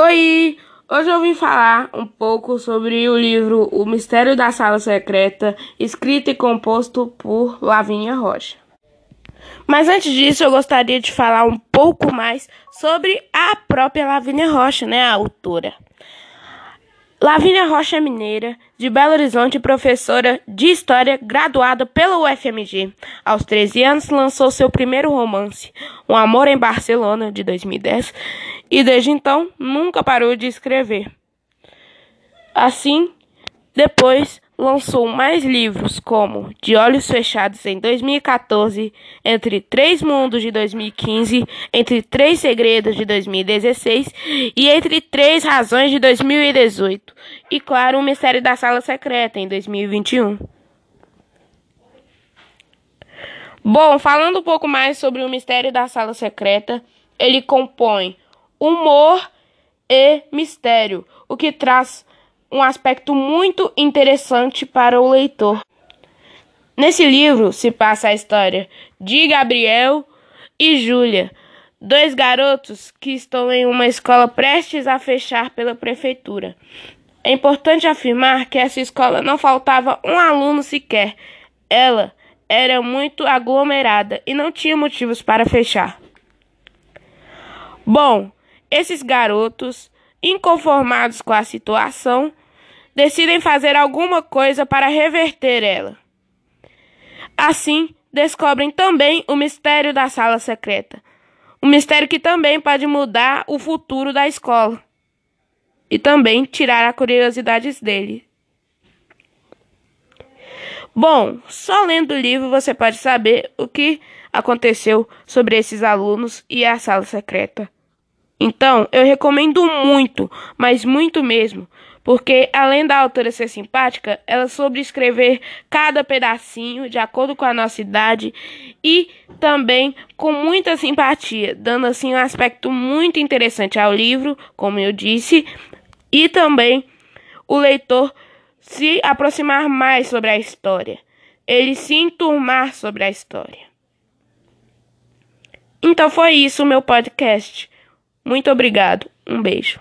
Oi! Hoje eu vim falar um pouco sobre o livro O Mistério da Sala Secreta, escrito e composto por Lavínia Rocha. Mas antes disso, eu gostaria de falar um pouco mais sobre a própria Lavínia Rocha, né, a autora. Lavínia Rocha é Mineira, de Belo Horizonte, professora de História, graduada pela UFMG. Aos 13 anos, lançou seu primeiro romance, Um Amor em Barcelona, de 2010, e desde então nunca parou de escrever. Assim, depois lançou mais livros como De Olhos Fechados em 2014, Entre Três Mundos de 2015, Entre Três Segredos de 2016 e Entre Três Razões de 2018. E claro, O Mistério da Sala Secreta em 2021. Bom, falando um pouco mais sobre o Mistério da Sala Secreta, ele compõe humor e mistério, o que traz um aspecto muito interessante para o leitor. Nesse livro se passa a história de Gabriel e Júlia, dois garotos que estão em uma escola prestes a fechar pela prefeitura. É importante afirmar que essa escola não faltava um aluno sequer. Ela era muito aglomerada e não tinha motivos para fechar. Bom, esses garotos, inconformados com a situação, decidem fazer alguma coisa para reverter ela. Assim, descobrem também o mistério da sala secreta. Um mistério que também pode mudar o futuro da escola e também tirar a curiosidade dele. Bom, só lendo o livro você pode saber o que aconteceu sobre esses alunos e a sala secreta. Então, eu recomendo muito, mas muito mesmo, porque além da autora ser simpática, ela soube escrever cada pedacinho de acordo com a nossa idade e também com muita simpatia, dando assim um aspecto muito interessante ao livro, como eu disse, e também o leitor se aproximar mais sobre a história, ele se enturmar sobre a história. Então foi isso o meu podcast. Muito obrigado. Um beijo.